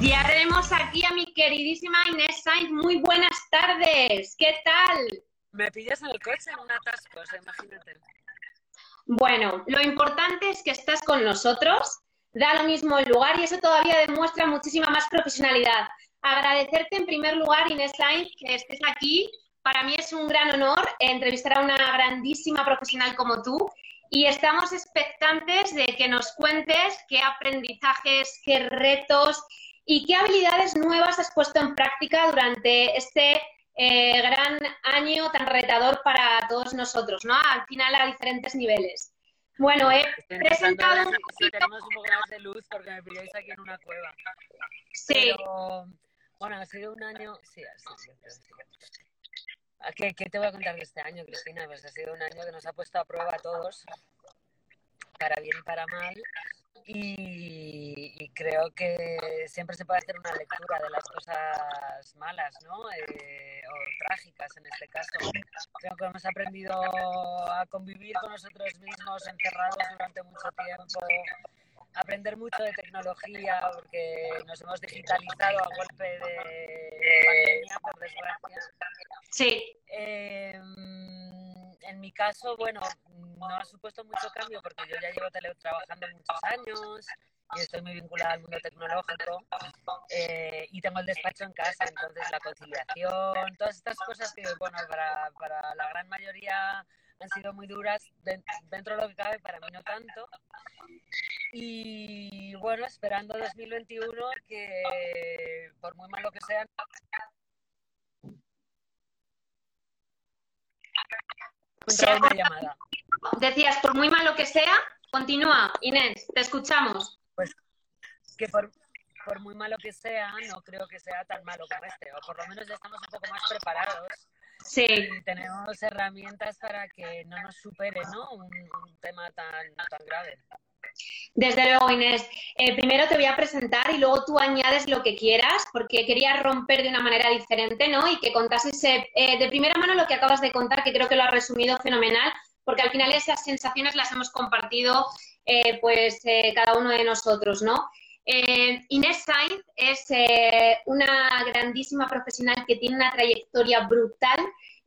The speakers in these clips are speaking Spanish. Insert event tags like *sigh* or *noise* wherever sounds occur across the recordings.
Ya tenemos aquí a mi queridísima Inés Sainz. Muy buenas tardes. ¿Qué tal? Me pillas en el coche en un atasco, imagínate. Bueno, lo importante es que estás con nosotros, da lo mismo el lugar y eso todavía demuestra muchísima más profesionalidad. Agradecerte en primer lugar, Inés Sainz, que estés aquí. Para mí es un gran honor entrevistar a una grandísima profesional como tú y estamos expectantes de que nos cuentes qué aprendizajes, qué retos ¿Y qué habilidades nuevas has puesto en práctica durante este eh, gran año tan retador para todos nosotros, ¿no? Al final a diferentes niveles. Bueno, he presentado un poquito... tenemos un poco más de luz porque me pilláis aquí en una cueva. Sí. bueno, ha sido un año... Sí, sí, sí. ¿Qué, ¿Qué, te voy a contar de este año, Cristina? Pues ha sido un año que nos ha puesto a prueba a todos, para bien y para mal, y, creo que siempre se puede hacer una lectura de las cosas malas, ¿no? Eh, o trágicas en este caso. Creo que hemos aprendido a convivir con nosotros mismos encerrados durante mucho tiempo, aprender mucho de tecnología porque nos hemos digitalizado a golpe de pandemia, por desgracia. Sí. Eh, en mi caso, bueno, no ha supuesto mucho cambio porque yo ya llevo teletrabajando muchos años y estoy muy vinculada al mundo tecnológico eh, y tengo el despacho en casa, entonces la conciliación, todas estas cosas que, bueno, para, para la gran mayoría han sido muy duras, dentro de lo que cabe, para mí no tanto. Y bueno, esperando 2021 que por muy malo que sea, Decías, por muy malo que sea, continúa, Inés, te escuchamos. Pues que por, por muy malo que sea, no creo que sea tan malo como este, o por lo menos ya estamos un poco más preparados. Sí. Y tenemos herramientas para que no nos supere ¿no? Un, tema tan, tan grave. Desde luego, Inés. Eh, primero te voy a presentar y luego tú añades lo que quieras, porque quería romper de una manera diferente, ¿no? Y que contases eh, de primera mano lo que acabas de contar, que creo que lo has resumido fenomenal, porque al final esas sensaciones las hemos compartido, eh, pues, cada uno de nosotros, ¿no? Inés Sainz es una grandísima profesional que tiene una trayectoria brutal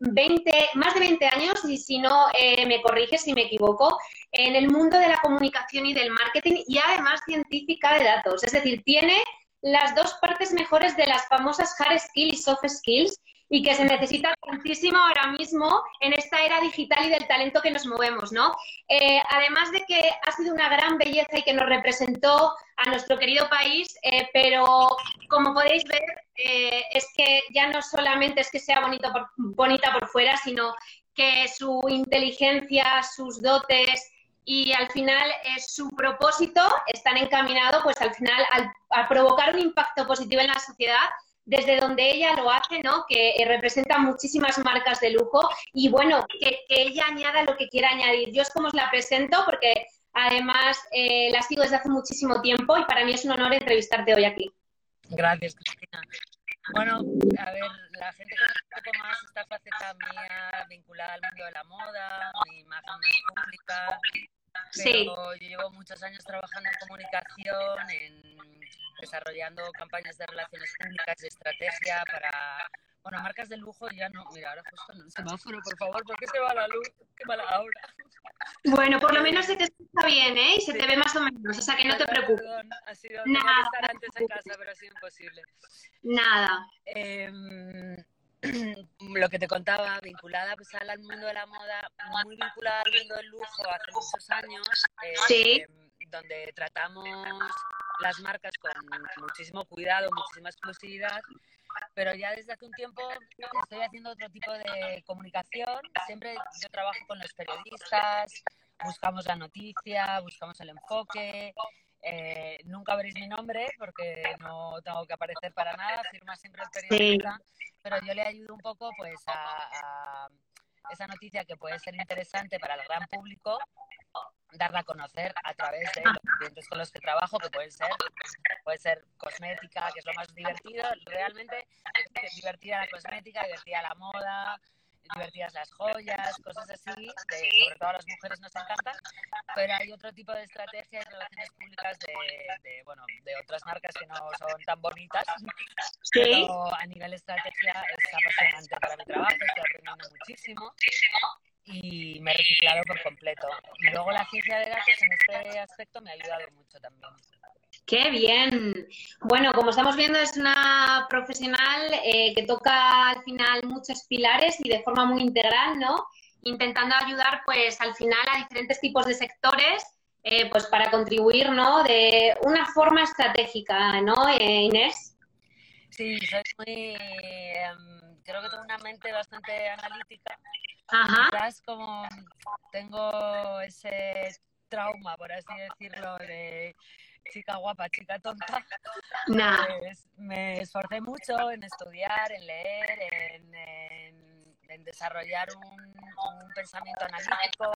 20, más de 20 años, y si no eh, me corriges si me equivoco, en el mundo de la comunicación y del marketing y además científica de datos. Es decir, tiene las dos partes mejores de las famosas hard skills y soft skills y que se necesita tantísimo ahora mismo en esta era digital y del talento que nos movemos, ¿no? Eh, además de que ha sido una gran belleza y que nos representó a nuestro querido país, eh, pero como podéis ver, eh, es que ya no solamente es que sea bonito por, bonita por fuera, sino que su inteligencia, sus dotes y al final su propósito están encaminados, pues al final a provocar un impacto positivo en la sociedad desde donde ella lo hace, ¿no? Que eh, representa muchísimas marcas de lujo y bueno, que, ella añada lo que quiera añadir. Yo es como os la presento porque además eh, la sigo desde hace muchísimo tiempo y para mí es un honor entrevistarte hoy aquí. Gracias, Cristina. Bueno, a ver, la gente conoce un poco más esta faceta mía vinculada al mundo de la moda, mi imagen más pública. Sí. yo llevo muchos años trabajando en comunicación, en desarrollando campañas de relaciones públicas y estrategia para, bueno, marcas de lujo ya no, mira, ahora justo en el semáforo, por favor, ¿por qué se va la luz? Qué mala hora. Bueno, por lo menos se te escucha bien, ¿eh? Y se te ve más o menos, o sea que no te preocupes. ha sido Nada. estar antes en casa, pero ha sido imposible. Nada. Em, *clears throat* lo que te contaba, vinculada pues, al mundo de la moda, muy vinculada al mundo del lujo hace muchos años. sí. Em, donde tratamos las marcas con muchísimo cuidado, muchísima exclusividad, pero ya desde hace un tiempo estoy haciendo otro tipo de comunicación. Siempre yo trabajo con los periodistas, buscamos la noticia, buscamos el enfoque, Eh, nunca veréis mi nombre porque no tengo que aparecer para nada, firma siempre el periodista, pero yo le ayudo un poco pues a, esa noticia que puede ser interesante para el gran público, darla a conocer a través de los clientes con los que trabajo, que pueden ser, puede ser cosmética, que es lo más divertido, realmente divertida la cosmética, divertida la moda, divertidas las joyas, cosas así, sobre todo a las mujeres nos encantan, pero hay otro tipo de estrategias de relaciones públicas de, bueno, de otras marcas que no son tan bonitas, pero a nivel estrategia es apasionante para mi trabajo, estoy aprendiendo muchísimo y me he reciclado por completo. Y luego la ciencia de datos en este aspecto me ha ayudado mucho también. Qué bien. Bueno, como estamos viendo, es una profesional eh, que toca al final muchos pilares y de forma muy integral, ¿no? Intentando ayudar, pues, al final a diferentes tipos de sectores, eh, pues, para contribuir, ¿no? De una forma estratégica, ¿no, eh, Inés? Sí, soy muy. Em, creo que tengo una mente bastante analítica. Ajá. Quizás como tengo ese trauma, por así decirlo, de chica guapa, chica tonta, pues me esforcé mucho en estudiar, en leer, en, en, desarrollar un, pensamiento analítico.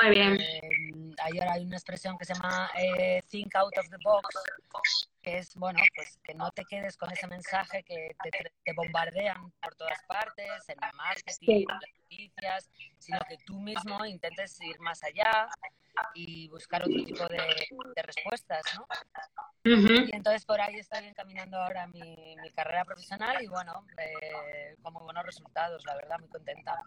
Muy bien. Eh, ahora hay una expresión que se llama eh, think out of the box, que es, bueno, pues que no te quedes con ese mensaje que te, bombardean por todas partes, en el marketing, en las noticias, sino que tú mismo intentes ir más allá, y buscar otro tipo de, respuestas, ¿no? Y entonces por ahí estoy encaminando ahora mi, mi carrera profesional y bueno, eh, con muy buenos resultados, la verdad, muy contenta.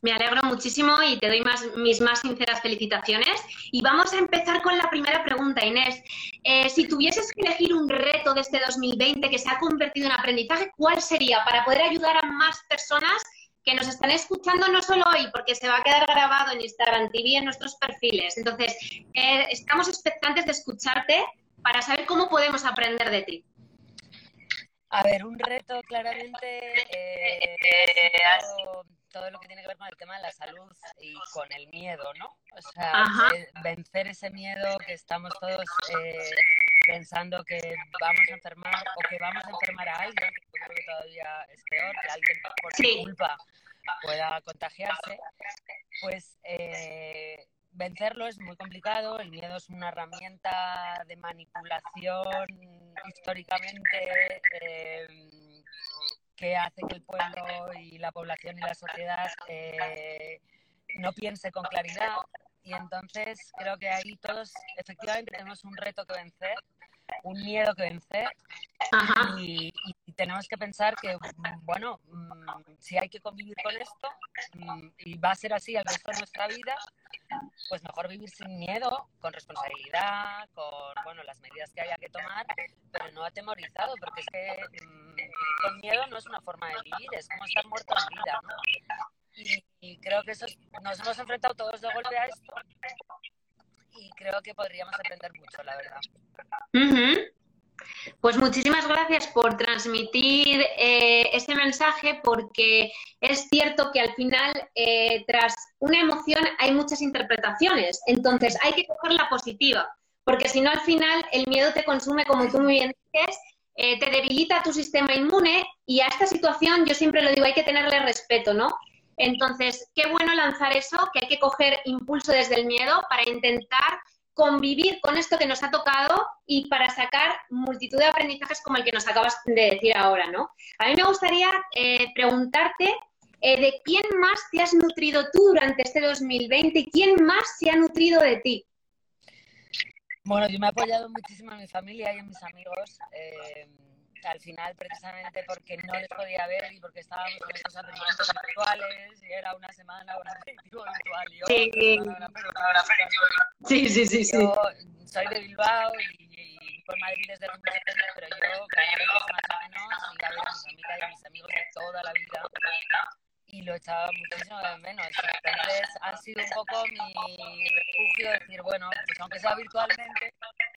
Me alegro muchísimo y te doy más, mis más sinceras felicitaciones. Y vamos a empezar con la primera pregunta, Inés. Eh, si tuvieses que elegir un reto de este 2020 que se ha convertido en aprendizaje, ¿cuál sería para poder ayudar a más personas que nos están escuchando no solo hoy, porque se va a quedar grabado en Instagram TV en nuestros perfiles. Entonces, eh, estamos expectantes de escucharte para saber cómo podemos aprender de ti. A ver, un reto claramente eh, todo, lo que tiene que ver con el tema de la salud y con el miedo, ¿no? O sea, eh, vencer ese miedo que estamos todos pensando que vamos a enfermar o que vamos a enfermar a alguien, que creo que todavía es peor, que alguien por su culpa pueda contagiarse, pues eh, vencerlo es muy complicado. El miedo es una herramienta de manipulación históricamente eh, que hace que el pueblo y la población y la sociedad eh, no piense con claridad. Y entonces creo que ahí todos efectivamente tenemos un reto que vencer un miedo que vencer y, tenemos que pensar que, bueno, mm, si hay que convivir con esto mm, y va a ser así el resto de nuestra vida, pues mejor vivir sin miedo, con responsabilidad, con, bueno, las medidas que haya que tomar, pero no atemorizado, porque es que mm, con miedo no es una forma de vivir, es como estar muerto en vida, Y, creo que eso nos hemos enfrentado todos de golpe a esto y creo que podríamos aprender mucho, la verdad. Pues muchísimas gracias por transmitir eh, este mensaje porque es cierto que al final eh, tras una emoción hay muchas interpretaciones, entonces hay que coger la positiva, porque si no al final el miedo te consume como tú muy bien dices, eh, te debilita tu sistema inmune y a esta situación yo siempre lo digo, hay que tenerle respeto, ¿no? Entonces, qué bueno lanzar eso, que hay que coger impulso desde el miedo para intentar convivir con esto que nos ha tocado y para sacar multitud de aprendizajes como el que nos acabas de decir ahora, ¿no? A mí me gustaría eh, preguntarte eh, de quién más te has nutrido tú durante este 2020 y quién más se ha nutrido de ti. Bueno, yo me he apoyado muchísimo en mi familia y en mis amigos. Eh, al final precisamente porque no les podía ver y porque estábamos con estos aprendimientos virtuales y era una semana un aperitivo virtual y sí. sí, sí, sí, sí. Yo soy de Bilbao y, por Madrid desde los años, pero yo cada vez más o menos y a ver a mis amigas y a mis amigos de toda la vida y lo echaba muchísimo de menos. Entonces ha sido un poco mi refugio decir, bueno, pues aunque sea virtualmente,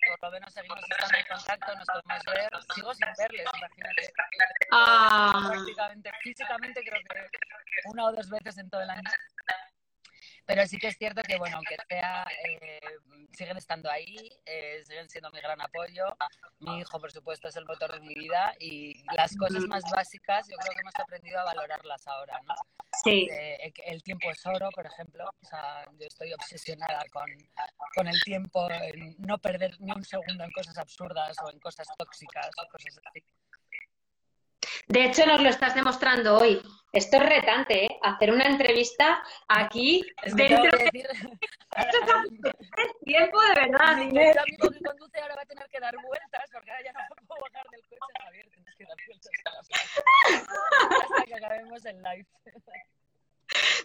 por lo menos seguimos estando en contacto, nos podemos ver. Sigo sin verles, imagínate. Ah. Prácticamente, físicamente creo que una o dos veces en todo el año. Pero sí que es cierto que, bueno, aunque sea, eh, siguen estando ahí, eh, siguen siendo mi gran apoyo. Mi hijo, por supuesto, es el motor de mi vida y las cosas más básicas yo creo que hemos aprendido a valorarlas ahora, ¿no? Sí. Eh, el tiempo es oro, por ejemplo. O sea, yo estoy obsesionada con, con el tiempo, en no perder ni un segundo en cosas absurdas o en cosas tóxicas o cosas así. De hecho, nos lo estás demostrando hoy. Esto es retante, ¿eh? Hacer una entrevista aquí Es que dentro de decir, *laughs* tiempo de verdad, mi amigo que conduce ahora va a tener que dar vueltas porque ahora ya no puedo bajar del coche, Javier. Tienes que dar vueltas a la plaza hasta que acabemos el live.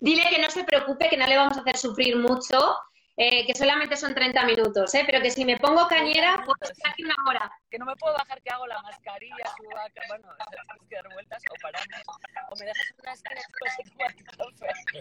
Dile que no se preocupe, que no le vamos a hacer sufrir mucho, eh, que solamente son 30 minutos, ¿eh? pero que si me pongo cañera, puedo estar aquí una hora. Que no me puedo bajar, que hago la mascarilla, subo acá, bueno, *laughs* tienes que dar vueltas o paramos. O me dejas una esquina después y tomo el café.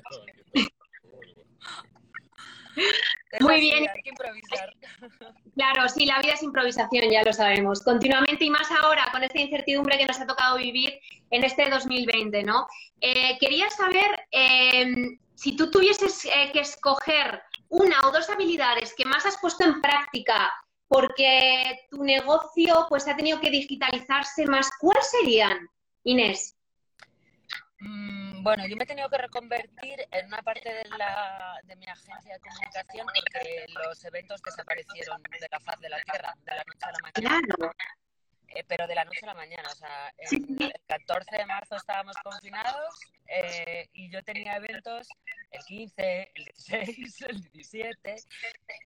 Es Muy bien. Hay que improvisar. *laughs* Claro, sí, la vida es improvisación, ya lo sabemos. Continuamente y más ahora con esta incertidumbre que nos ha tocado vivir en este 2020, ¿no? Eh, quería saber eh, si tú tuvieses eh, que escoger una o dos habilidades que más has puesto en práctica porque tu negocio pues ha tenido que digitalizarse más, ¿cuáles serían, Inés? Mm, Bueno, yo me he tenido que reconvertir en una parte de, la, de mi agencia de comunicación porque los eventos desaparecieron de la faz de la tierra de la noche a la mañana. Claro. Eh, pero de la noche a la mañana, o sea, Sí. el 14 de marzo estábamos confinados eh, y yo tenía eventos el 15, el 16, el 17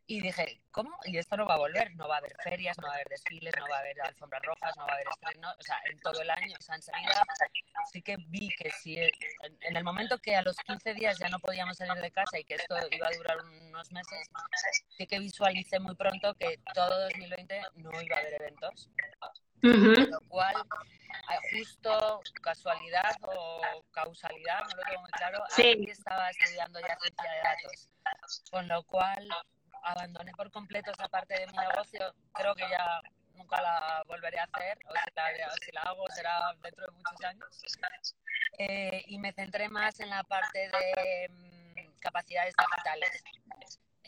y dije, ¿cómo? Y esto no va a volver, no va a haber ferias, no va a haber desfiles, no va a haber alfombras rojas, no va a haber estrenos, o sea, en todo el año, o sea, enseguida sí que vi que si en, en el momento que a los 15 días ya no podíamos salir de casa y que esto iba a durar unos meses, sí que visualicé muy pronto que todo 2020 no iba a haber eventos Ujú. lo cual eh, justo casualidad o causalidad, no lo tengo muy claro, Sí. ahí estaba estudiando ya ciencia de datos, con lo cual abandoné por completo esa parte de mi negocio, creo que ya nunca la volveré a hacer, o si la, si la hago será dentro de muchos años, Eh, y me centré más en la parte de mm, capacidades digitales.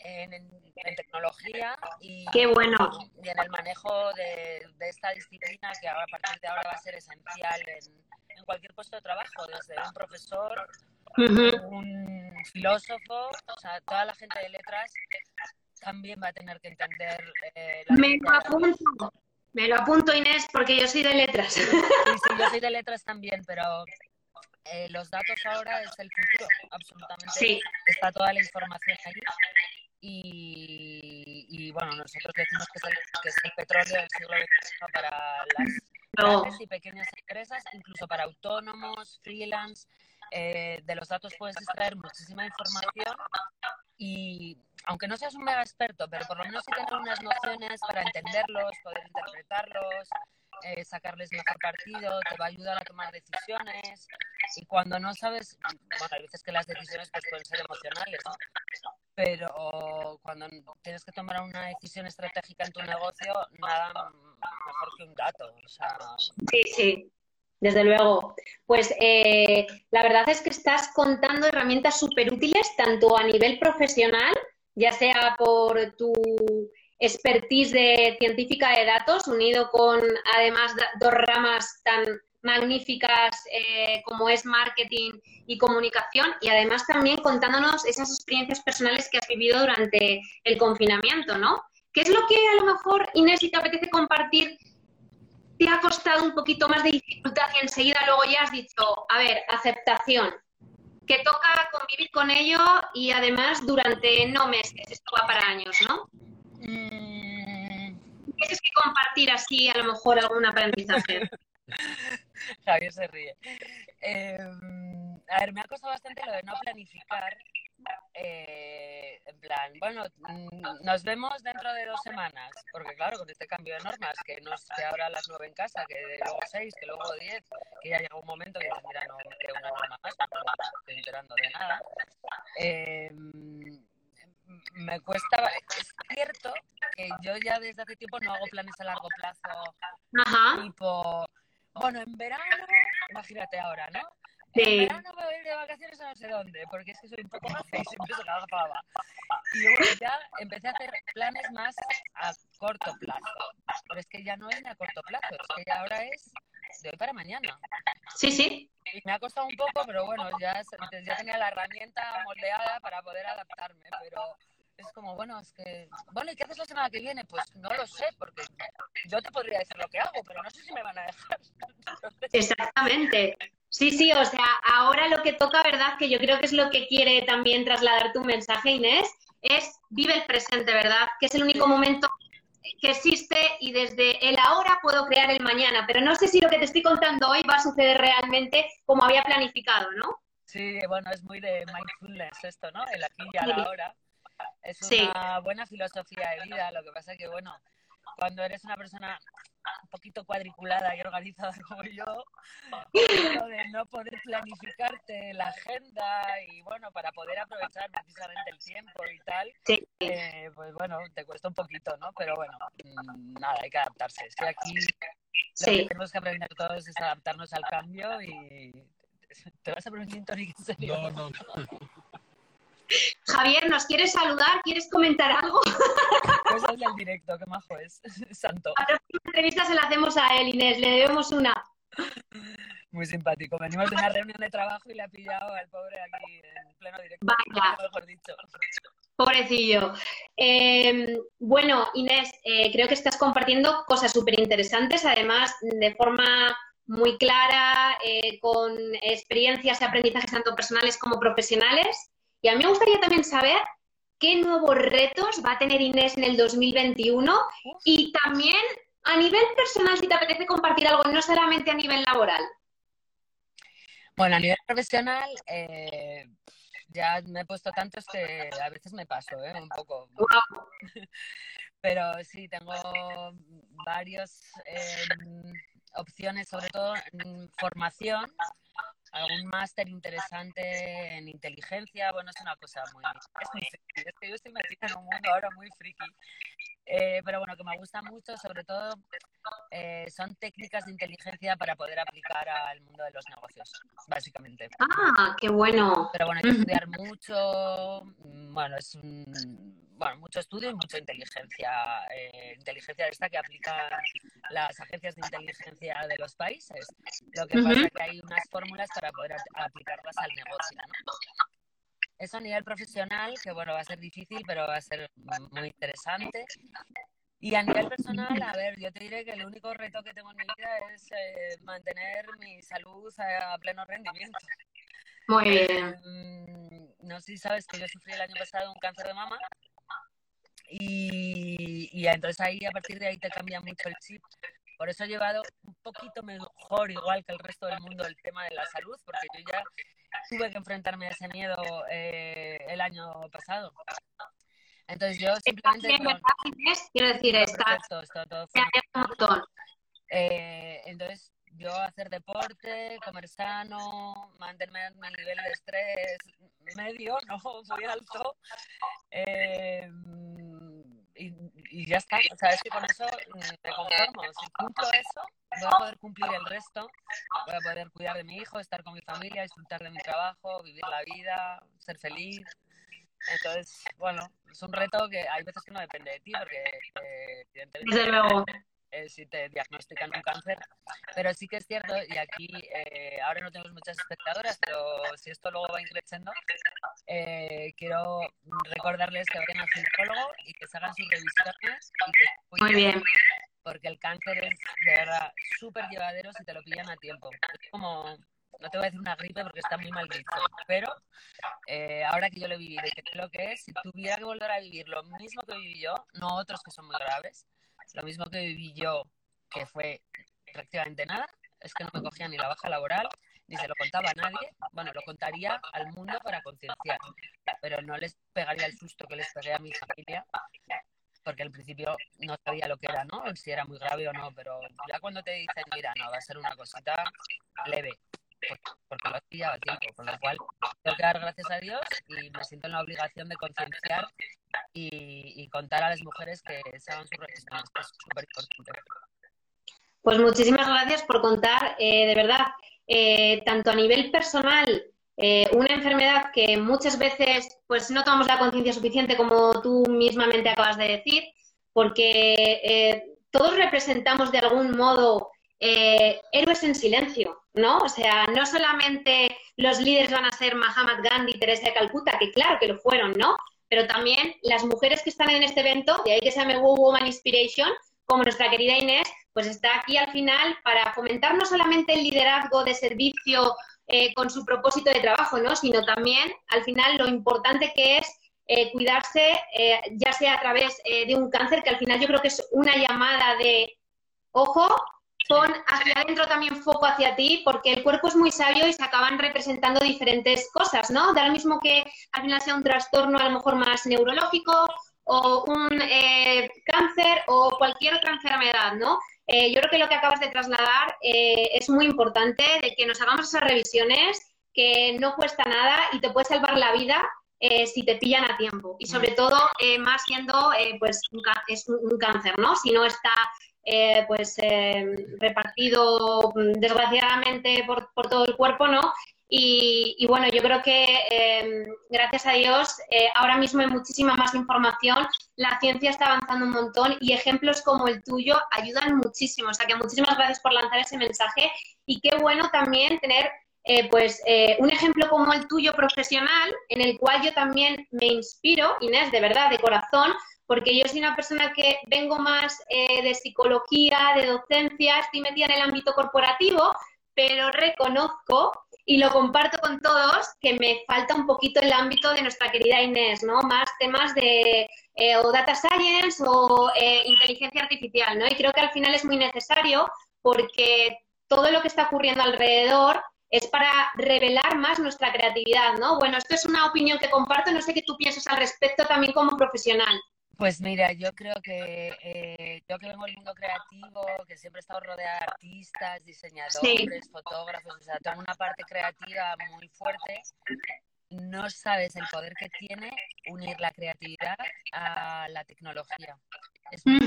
En, tecnología y, Qué bueno. y en el manejo de, de esta disciplina que ahora, a partir de ahora va a ser esencial en, en cualquier puesto de trabajo, desde un profesor, un filósofo, o sea, toda la gente de letras también va a tener que entender eh, la Me lo apunto. Me lo apunto, Inés, porque yo soy de letras. Sí, sí, yo soy de letras también, pero eh, los datos ahora es el futuro, absolutamente. Sí. Está toda la información ahí. Y, y, bueno, nosotros decimos que es, el, que es el petróleo del siglo XXI para las No. grandes y pequeñas empresas, incluso para autónomos, freelance. Eh, de los datos puedes extraer muchísima información y aunque no seas un mega experto, pero por lo menos sí tener unas nociones para entenderlos, poder interpretarlos, eh, sacarles mejor partido, te va a ayudar a tomar decisiones. Y cuando no sabes, bueno, hay veces que las decisiones pues, pueden ser emocionales, pero cuando tienes que tomar una decisión estratégica en tu negocio, nada mejor que un dato. Sí, sí, desde luego. Pues eh, la verdad es que estás contando herramientas súper útiles, tanto a nivel profesional, ya sea por tu expertise de científica de datos, unido con además dos ramas tan magníficas eh, como es marketing y comunicación, y además también contándonos esas experiencias personales que has vivido durante el confinamiento, ¿no? ¿Qué es lo que a lo mejor, Inés, si te apetece compartir, te ha costado un poquito más de dificultad y enseguida luego ya has dicho, a ver, aceptación, que toca convivir con ello y además durante no meses, esto va para años, ¿no? Tienes que compartir así a lo mejor algún aprendizaje. *laughs* Javier se ríe. Eh, a ver, me ha costado bastante lo de no planificar. eh, en plan, bueno, mm, nos vemos dentro de dos semanas, porque claro, con este cambio de normas, que no es que ahora a las nueve en casa, que luego seis, que luego diez, que ya llega un momento que dices, mira, no me queda una norma más, no me estoy enterando de nada. Eh, me cuesta, es cierto que yo ya desde hace tiempo no hago planes a largo plazo Ajá, tipo, bueno, en verano, imagínate ahora, ¿no? En verano me voy a ir de vacaciones a no sé dónde, porque es que soy un poco más *laughs* y siempre se la pava. Y luego ya empecé a hacer planes más a corto plazo. Pero es que ya no es ni a corto plazo, es que ahora es de hoy para mañana. Sí, sí. Y me ha costado un poco, pero bueno, ya, ya tenía la herramienta moldeada para poder adaptarme, pero es como, bueno, es que, bueno, ¿y qué haces la semana que viene? Pues no lo sé, porque yo te podría decir lo que hago, pero no sé si me van a dejar. *laughs* Exactamente. Sí, sí, o sea, ahora lo que toca, ¿verdad? Que yo creo que es lo que quiere también trasladar tu mensaje, Inés, es vive el presente, ¿verdad? Que es el único momento que existe y desde el ahora puedo crear el mañana, pero no sé si lo que te estoy contando hoy va a suceder realmente como había planificado, ¿no? Sí, bueno, es muy de mindfulness esto, ¿no? El aquí y el ahora. Es una buena filosofía de vida, lo que pasa es que, bueno, cuando eres una persona un poquito cuadriculada y organizada *laughs* como yo, de no poder planificarte la agenda y bueno, para poder aprovechar precisamente el tiempo y tal, eh, pues bueno, te cuesta un poquito, ¿no? Pero bueno, mm, nada, hay que adaptarse. Estoy aquí, lo que tenemos que aprender todos es adaptarnos al cambio y... ¿Te vas a poner un en serio? No, no, no. Javier, ¿nos quieres saludar? ¿Quieres comentar algo? Pues hazle al directo, qué majo es. *laughs* Santo. La próxima entrevista se la hacemos a él, Inés, le debemos una. Muy simpático. Venimos de una reunión de trabajo y le ha pillado al pobre aquí en pleno directo. Vaya. *laughs* Mejor dicho. Pobrecillo. Em, bueno, Inés, eh, creo que estás compartiendo cosas súper interesantes, además de forma muy clara, eh, con experiencias y aprendizajes tanto personales como profesionales. Y a mí me gustaría también saber qué nuevos retos va a tener Inés en el 2021 y también a nivel personal, si te apetece compartir algo, no solamente a nivel laboral. Bueno, a nivel profesional, eh, ya me he puesto tantos que a veces me paso, ¿eh? Un poco. *laughs* Pero sí, tengo varias em, opciones, sobre todo en formación algún máster interesante en inteligencia, bueno, es una cosa muy... Es, muy friki. es que yo estoy metida en un mundo ahora muy friki. Eh, pero bueno, que me gusta mucho, sobre todo, eh, son técnicas de inteligencia para poder aplicar al mundo de los negocios, básicamente. Ah, qué bueno. Pero bueno, hay que estudiar mucho, mm, bueno, es un bueno, mucho estudio y mucha inteligencia, eh, inteligencia esta que aplican las agencias de inteligencia de los países. Lo que pasa es que hay unas fórmulas para poder aplicarlas al negocio. Eso a nivel profesional, que bueno, va a ser difícil, pero va a ser muy interesante. Y a nivel personal, a ver, yo te diré que el único reto que tengo en mi vida es eh, mantener mi salud a, pleno rendimiento. Muy bien. Em, no sé si sabes que yo sufrí el año pasado un cáncer de mama y, y entonces ahí, a partir de ahí te cambia mucho el chip. Por eso he llevado un poquito mejor, igual que el resto del mundo, el tema de la salud, porque yo ya tuve que enfrentarme a ese miedo eh, el año pasado. Entonces yo simplemente... Quiero decir, está, todo un montón. Eh, entonces yo hacer deporte, comer sano, mantenerme en mi nivel de estrés medio, *laughs* no muy alto. Eh, y, ya está. O sea, es que con eso me conformo. Si cumplo eso, voy a poder cumplir el resto. Voy a poder cuidar de mi hijo, estar con mi familia, disfrutar de mi trabajo, vivir la vida, ser feliz. Entonces, bueno, es un reto que hay veces que no depende de ti, porque eh, Desde luego. Eh, si te diagnostican un cáncer. Pero sí que es cierto, y aquí eh, ahora no tenemos muchas espectadoras, pero si esto luego va increciendo, eh, quiero recordarles que vayan al psicólogo y que se hagan sus revisiones. Y que Muy bien. Porque el cáncer es de verdad súper llevadero si te lo pillan a tiempo. Es como, no te voy a decir una gripe porque está muy mal visto, pero ahora que yo lo he vivido y que lo que es, si tuviera que volver a vivir lo mismo que viví yo, no otros que son muy graves, lo mismo que viví yo, que fue prácticamente nada, es que no me cogía ni la baja laboral, ni se lo contaba a nadie. Bueno, lo contaría al mundo para concienciar, pero no les pegaría el susto que les pegué a mi familia, porque al principio no sabía lo que era, ¿no? Si era muy grave o no, pero ya cuando te dicen, mira, no, va a ser una cosita leve, porque, lo has pillado a tiempo, con lo cual tengo que dar gracias a Dios y me siento en la obligación de concienciar y, contar a las mujeres que se hagan su registro. es súper importante. Pues muchísimas gracias por contar, eh, de verdad, eh, tanto a nivel personal, eh, una enfermedad que muchas veces pues no tomamos la conciencia suficiente como tú mismamente acabas de decir, porque todos representamos de algún modo héroes en silencio, ¿no? O sea, no solamente los líderes van a ser Mahatma Gandhi, Teresa de Calcuta, que claro que lo fueron, ¿no? Pero también las mujeres que están en este evento, de ahí que se llame Woman Inspiration, como nuestra querida Inés, pues está aquí al final para fomentar no solamente el liderazgo de servicio eh, con su propósito de trabajo, ¿no? sino también al final lo importante que es eh, cuidarse, eh, ya sea a través de un cáncer, que al final yo creo que es una llamada de ojo, pon hacia adentro también foco hacia ti, porque el cuerpo es muy sabio y se acaban representando diferentes cosas, ¿no? Da lo mismo que al final sea un trastorno a lo mejor más neurológico o un eh, cáncer o cualquier otra enfermedad, ¿no? Eh, yo creo que lo que acabas de trasladar eh, es muy importante, de que nos hagamos esas revisiones, que no cuesta nada y te puede salvar la vida si te pillan a tiempo. Y sobre todo, más siendo, pues, un, es un, cáncer, ¿no? Si no está, pues, repartido mm, desgraciadamente por, por todo el cuerpo, ¿no? Y, bueno, yo creo que em, gracias a Dios eh, ahora mismo hay muchísima más información, la ciencia está avanzando un montón y ejemplos como el tuyo ayudan muchísimo. O sea que muchísimas gracias por lanzar ese mensaje y qué bueno también tener eh, pues eh, un ejemplo como el tuyo profesional en el cual yo también me inspiro, Inés, de verdad, de corazón, porque yo soy una persona que vengo más de psicología, de docencia, estoy metida en el ámbito corporativo, pero reconozco y lo comparto con todos, que me falta un poquito el ámbito de nuestra querida Inés, ¿no? Más temas de eh, o data science o eh, inteligencia artificial, ¿no? Y creo que al final es muy necesario porque todo lo que está ocurriendo alrededor es para revelar más nuestra creatividad, ¿no? Bueno, esto es una opinión que comparto, no sé qué tú piensas al respecto también como profesional. Pues mira, yo creo que eh, yo que vengo del mundo creativo, que siempre he estado rodeada de artistas, diseñadores, fotógrafos, o sea, tengo una parte creativa muy fuerte. No sabes el poder que tiene unir la creatividad a la tecnología. Es muy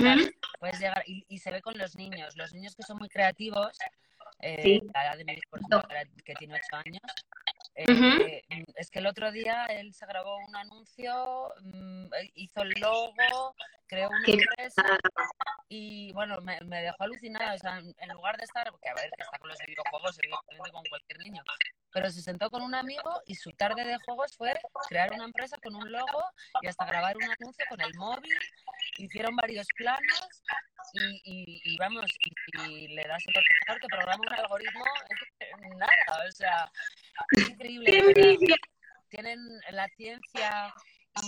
Puedes llegar, y, se ve con los niños. Los niños que son muy creativos, eh, la edad de mi hijo, que tiene 8 años, eh, es que el otro día él se grabó un anuncio, mm, hizo el logo, creó una empresa y bueno, me, dejó alucinada. O sea, en lugar de estar, porque a ver, está con los videojuegos, evidentemente con cualquier niño, pero se sentó con un amigo y su tarde de juegos fue crear una empresa con un logo y hasta grabar un anuncio con el móvil. Hicieron varios planos y, y, vamos, y, le das el ordenador que programa un algoritmo, *laughs* nada, o sea, es increíble. Tienen la ciencia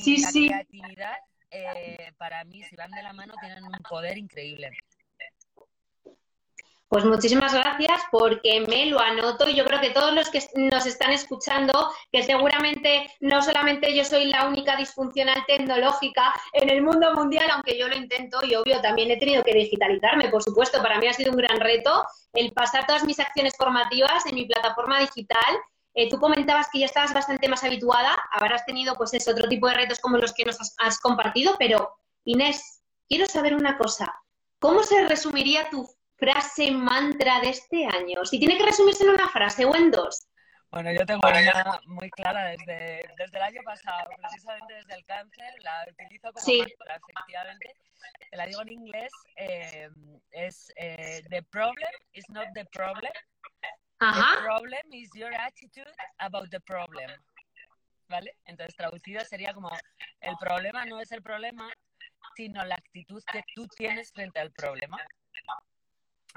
y la creatividad, eh, para mí, si van de la mano, tienen un poder increíble. Pues muchísimas gracias porque me lo anoto y yo creo que todos los que nos están escuchando, que seguramente no solamente yo soy la única disfuncional tecnológica en el mundo mundial, aunque yo lo intento y obvio también he tenido que digitalizarme, por supuesto, para mí ha sido un gran reto el pasar todas mis acciones formativas en mi plataforma digital. Eh, tú comentabas que ya estabas bastante más habituada, habrás tenido pues ese otro tipo de retos como los que nos has compartido, pero Inés, quiero saber una cosa. ¿Cómo se resumiría tu frase mantra de este año? Si tiene que resumirse en una frase o en dos. Bueno, yo tengo una muy clara desde, desde el año pasado, precisamente desde el cáncer, la utilizo como mantra, efectivamente. Te la digo en inglés, eh, es eh, The problem is not the problem. The problem is your attitude about the problem. ¿Vale? Entonces, traducido sería como, el problema no es el problema, sino la actitud que tú tienes frente al problema.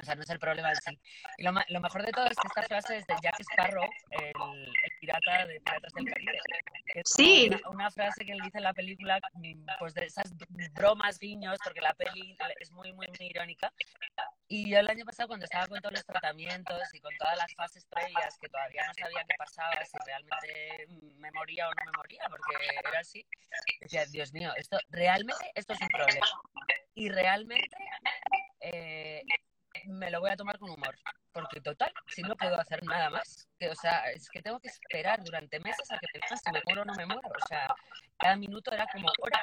O sea, no es el problema en sí. Y lo, lo, mejor de todo es que esta frase es de Jack Sparrow, el, pirata de Piratas del Caribe. sí. Una, frase que él dice en la película, pues de esas bromas, guiños, porque la peli es muy, muy, muy irónica. Y yo el año pasado, cuando estaba con todos los tratamientos y con todas las fases previas, que todavía no sabía qué pasaba, si realmente me moría o no me moría, porque era así, decía, Dios mío, esto realmente, esto es un problema. Y realmente eh, me lo voy a tomar con humor. Porque total, si no puedo hacer nada más, que, o sea, es que tengo que esperar durante meses a que me si me muero o no me muero. O sea, cada minuto era como hora.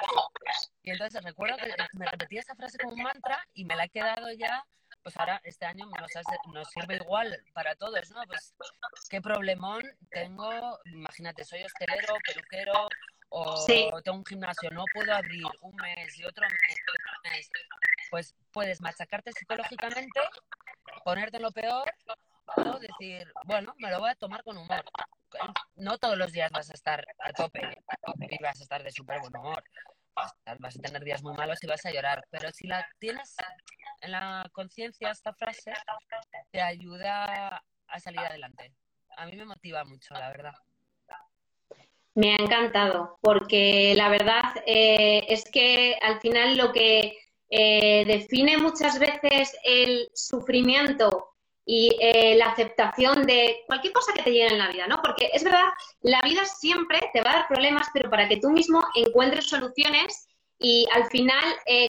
Y entonces recuerdo que me repetía esa frase como un mantra y me la he quedado ya pues ahora este año nos, nos sirve igual para todos, ¿no? Pues qué problemón tengo, imagínate, soy hostelero, peluquero, o tengo un gimnasio, no puedo abrir un mes y otro mes, pues puedes machacarte psicológicamente, ponerte lo peor o decir, bueno, me lo voy a tomar con humor. No todos los días vas a estar a tope y vas a estar de súper buen humor. Vas a tener días muy malos y vas a llorar, pero si la tienes en la conciencia esta frase, te ayuda a salir adelante. A mí me motiva mucho, la verdad. Me ha encantado, porque la verdad eh, es que al final lo que eh, define muchas veces el sufrimiento y eh, la aceptación de cualquier cosa que te llegue en la vida, ¿no? Porque es verdad, la vida siempre te va a dar problemas, pero para que tú mismo encuentres soluciones y al final,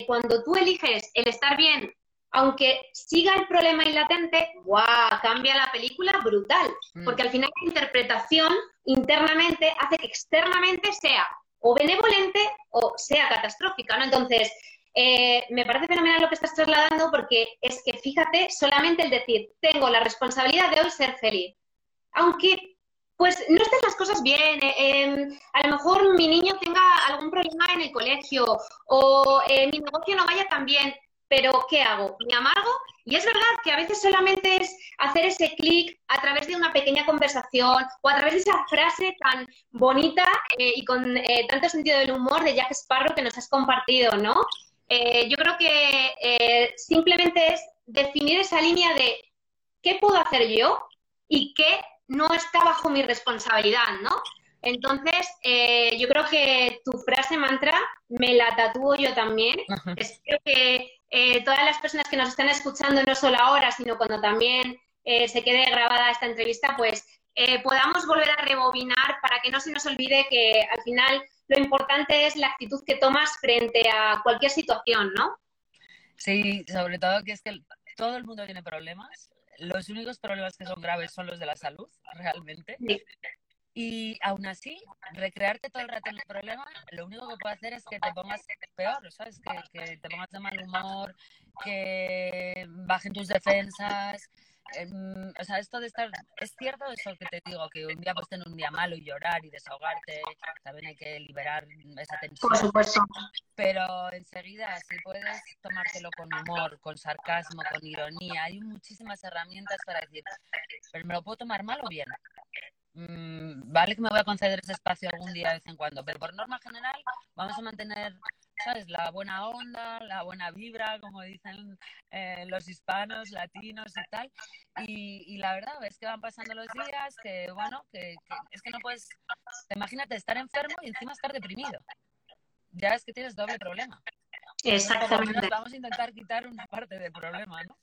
cuando tú eliges el estar bien aunque siga el problema inlatente, ¡guau! Cambia la película brutal. Mm. Porque al final la interpretación internamente hace que externamente sea o benevolente o sea catastrófica, ¿no? Entonces, eh, me parece fenomenal lo que estás trasladando porque es que fíjate, solamente el decir, tengo la responsabilidad de hoy ser feliz. Aunque pues no estén las cosas bien, eh, em, a lo mejor mi niño tenga algún problema en el colegio o eh, mi negocio no vaya tan bien, pero ¿qué hago? Me amargo y es verdad que a veces solamente es hacer ese clic a través de una pequeña conversación o a través de esa frase tan bonita y con tanto sentido del humor de Jack Sparrow que nos has compartido, ¿no? Eh, yo creo que simplemente es definir esa línea de qué puedo hacer yo y qué no está bajo mi responsabilidad, ¿no? Entonces, yo creo que tu frase mantra me la tatúo yo también. Espero que eh, todas las personas que nos están escuchando, no solo ahora, sino cuando también eh, se quede grabada esta entrevista, pues eh, podamos volver a rebobinar para que no se nos olvide que al final lo importante es la actitud que tomas frente a cualquier situación, ¿no? Sí, sobre todo que es que todo el mundo tiene problemas. Los únicos problemas que son graves son los de la salud, realmente. Y aún así, recrearte todo el rato en el problema, lo único que puede hacer es que te pongas peor, ¿sabes? Que, que te pongas de mal humor, que bajen tus defensas. Em, o sea, esto de estar. Es cierto eso que te digo, que un día puedes tener un día malo y llorar y desahogarte, también hay que liberar esa tensión. Por supuesto. Pero enseguida, si puedes tomártelo con humor, con sarcasmo, con ironía, hay muchísimas herramientas para decir, pero me lo puedo tomar mal o bien. Mm, vale que me voy a conceder ese espacio algún día de vez en cuando, pero por norma general vamos a mantener, ¿sabes? La buena onda, la buena vibra, como dicen eh, los hispanos, latinos y tal. Y, la verdad es que van pasando los días, que bueno, que, es que no puedes, imagínate estar enfermo y encima estar deprimido. Ya es que tienes doble problema. Exactamente. Vamos a intentar quitar una parte del problema, ¿no?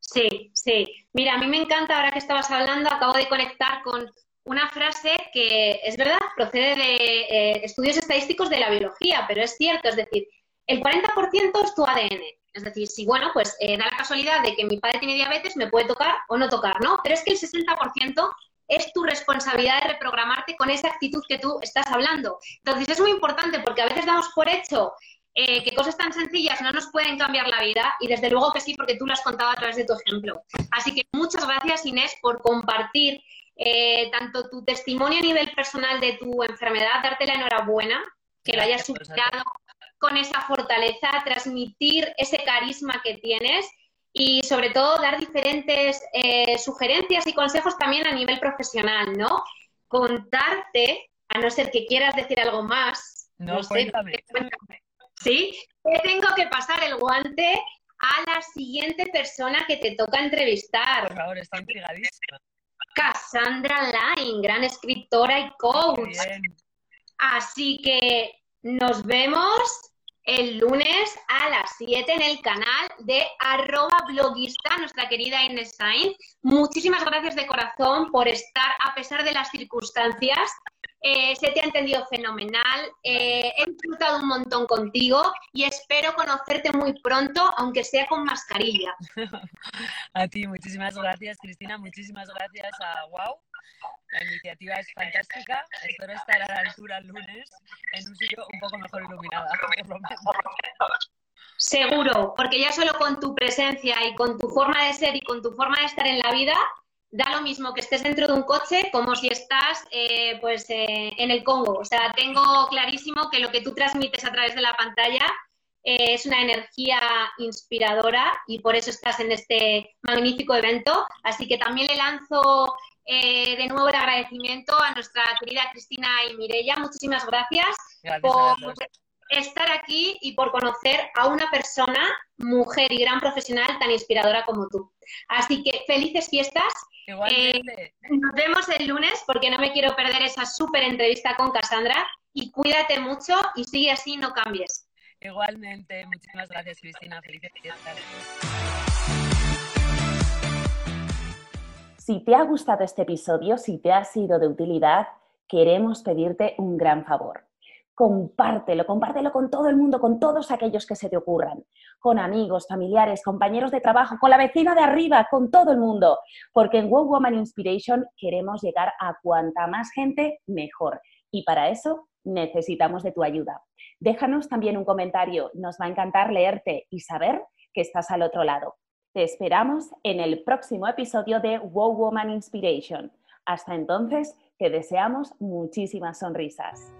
Sí, sí. Mira, a mí me encanta ahora que estabas hablando, acabo de conectar con una frase que es verdad, procede de eh, estudios estadísticos de la biología, pero es cierto, es decir, el 40% es tu ADN. Es decir, si, bueno, pues eh, da la casualidad de que mi padre tiene diabetes, me puede tocar o no tocar, ¿no? Pero es que el 60% es tu responsabilidad de reprogramarte con esa actitud que tú estás hablando. Entonces es muy importante porque a veces damos por hecho eh, que cosas tan sencillas no nos pueden cambiar la vida y desde luego que sí porque tú lo has contado a través de tu ejemplo. Así que muchas gracias Inés por compartir eh, tanto tu testimonio a nivel personal de tu enfermedad, darte la enhorabuena, que lo hayas superado con esa fortaleza, transmitir ese carisma que tienes y sobre todo dar diferentes eh, sugerencias y consejos también a nivel profesional, ¿no? Contarte, a no ser que quieras decir algo más. No, *laughs* cuéntame. Sí, tengo que pasar el guante a la siguiente persona que te toca entrevistar. Por favor, está intrigadísima. Cassandra Line, gran escritora y coach. Así que nos vemos el lunes a las 7 en el canal de arroba bloguista, nuestra querida Inés Sainz. Muchísimas gracias de corazón por estar a pesar de las circunstancias eh, se te ha entendido fenomenal. Eh, he disfrutado un montón contigo y espero conocerte muy pronto, aunque sea con mascarilla. *laughs* a ti, muchísimas gracias, Cristina. Muchísimas gracias a Wow. La iniciativa es fantástica. Espero estar a la altura el lunes en un sitio un poco mejor iluminado, *laughs* Seguro, porque ya solo con tu presencia y con tu forma de ser y con tu forma de estar en la vida, da lo mismo que estés dentro de un coche como si estás eh, pues eh, en el Congo. O sea, tengo clarísimo que lo que tú transmites a través de la pantalla eh, es una energía inspiradora y por eso estás en este magnífico evento. Así que también le lanzo de nuevo el agradecimiento a nuestra querida Cristina y Mirella. Muchísimas gracias, por estar aquí y por conocer a una persona, mujer y gran profesional tan inspiradora como tú. Así que felices fiestas. Eh, nos vemos el lunes porque no me quiero perder esa súper entrevista con Cassandra y cuídate mucho y sigue así, no cambies. Igualmente, muchísimas gracias Cristina, felices fiestas. Si te ha gustado este episodio, si te ha sido de utilidad, queremos pedirte un gran favor compártelo, compártelo con todo el mundo, con todos aquellos que se te ocurran, con amigos, familiares, compañeros de trabajo, con la vecina de arriba, con todo el mundo, porque en Wow Woman Inspiration queremos llegar a cuanta más gente mejor y para eso necesitamos de tu ayuda. Déjanos también un comentario, nos va a encantar leerte y saber que estás al otro lado. Te esperamos en el próximo episodio de Wow Woman Inspiration. Hasta entonces, te deseamos muchísimas sonrisas.